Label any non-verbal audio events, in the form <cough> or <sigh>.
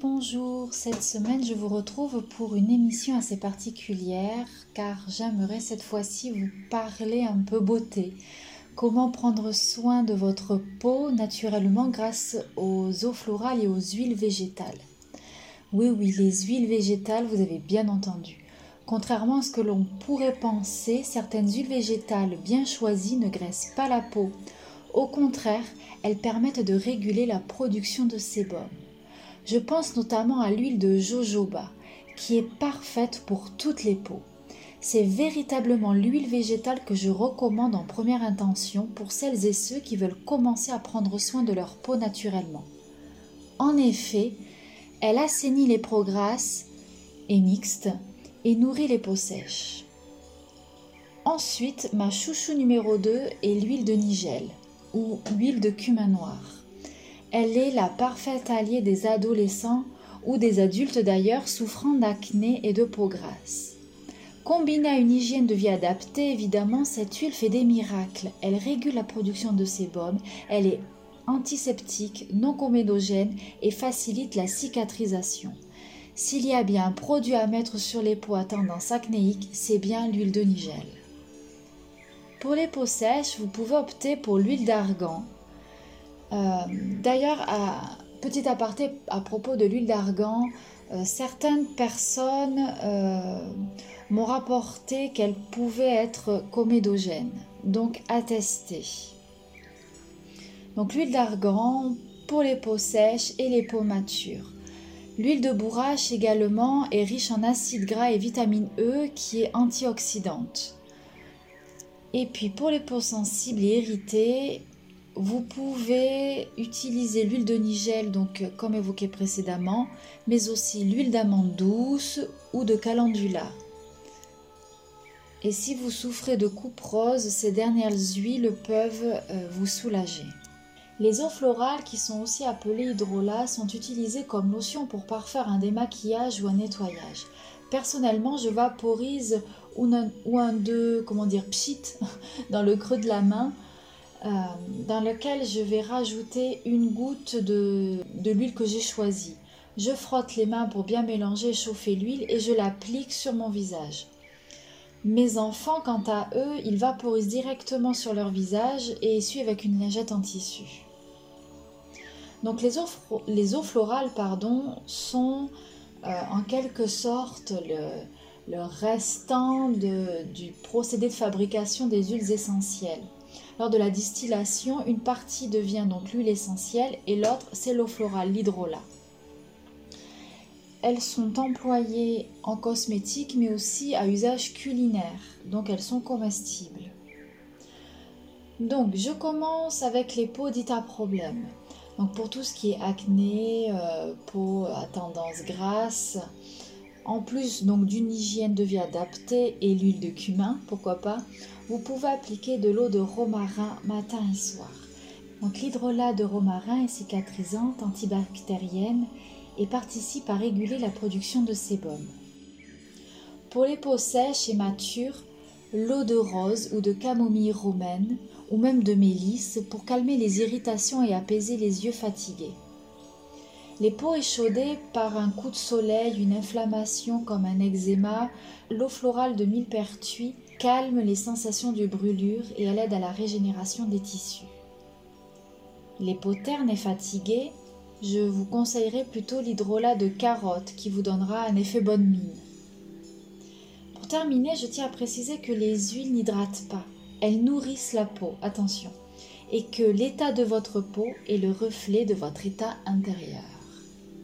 Bonjour, cette semaine je vous retrouve pour une émission assez particulière car j'aimerais cette fois-ci vous parler un peu beauté. Comment prendre soin de votre peau naturellement grâce aux eaux florales et aux huiles végétales? Oui, oui, les huiles végétales, vous avez bien entendu. Contrairement à ce que l'on pourrait penser, certaines huiles végétales bien choisies ne graissent pas la peau. Au contraire, elles permettent de réguler la production de sébum. Je pense notamment à l'huile de jojoba, qui est parfaite pour toutes les peaux. C'est véritablement l'huile végétale que je recommande en première intention pour celles et ceux qui veulent commencer à prendre soin de leur peau naturellement. En effet, elle assainit les peaux grasses et mixtes et nourrit les peaux sèches. Ensuite, ma chouchou numéro 2 est l'huile de nigel ou huile de cumin noir. Elle est la parfaite alliée des adolescents ou des adultes d'ailleurs souffrant d'acné et de peau grasse. Combinée à une hygiène de vie adaptée, évidemment, cette huile fait des miracles. Elle régule la production de sébum, elle est antiseptique, non comédogène et facilite la cicatrisation. S'il y a bien un produit à mettre sur les peaux à tendance acnéique, c'est bien l'huile de nigel. Pour les peaux sèches, vous pouvez opter pour l'huile d'argan, d'ailleurs, petit aparté à propos de l'huile d'argan, euh, certaines personnes euh, m'ont rapporté qu'elle pouvait être comédogène, donc à tester. Donc l'huile d'argan pour les peaux sèches et les peaux matures. L'huile de bourrache également est riche en acides gras et vitamine E qui est antioxydante. Et puis pour les peaux sensibles et irritées, vous pouvez utiliser l'huile de nigel, donc euh, comme évoqué précédemment, mais aussi l'huile d'amande douce ou de calendula. Et si vous souffrez de coupe rose, ces dernières huiles peuvent euh, vous soulager. Les eaux florales, qui sont aussi appelées hydrolats, sont utilisées comme lotion pour parfaire un démaquillage ou un nettoyage. Personnellement, je vaporise ou un, ou un de, comment dire, pchit <laughs> dans le creux de la main euh, dans lequel je vais rajouter une goutte de, l'huile que j'ai choisie. Je frotte les mains pour bien mélanger et chauffer l'huile et je l'applique sur mon visage. Mes enfants, quant à eux, ils vaporisent directement sur leur visage et essuient avec une lingette en tissu. Donc les eaux, les eaux florales sont euh, en quelque sorte le, restant du procédé de fabrication des huiles essentielles. Lors de la distillation, une partie devient donc l'huile essentielle et l'autre c'est l'eau florale, l'hydrolat. Elles sont employées en cosmétique mais aussi à usage culinaire, donc elles sont comestibles. Donc je commence avec les peaux dites à problème. Donc pour tout ce qui est acné, euh, peau à tendance grasse, en plus donc d'une hygiène de vie adaptée et l'huile de cumin, pourquoi pas, vous pouvez appliquer de l'eau de romarin matin et soir. Donc l'hydrolat de romarin est cicatrisante, antibactérienne et participe à réguler la production de sébum. Pour les peaux sèches et matures, l'eau de rose ou de camomille romaine ou même de mélisse pour calmer les irritations et apaiser les yeux fatigués. Les peaux échaudées par un coup de soleil, une inflammation comme un eczéma, l'eau florale de millepertuis calme les sensations de brûlure et elle aide à la régénération des tissus. Les peaux ternes et fatiguées, je vous conseillerais plutôt l'hydrolat de carotte qui vous donnera un effet bonne mine. Pour terminer, je tiens à préciser que les huiles n'hydratent pas, elles nourrissent la peau, attention, et que l'état de votre peau est le reflet de votre état intérieur.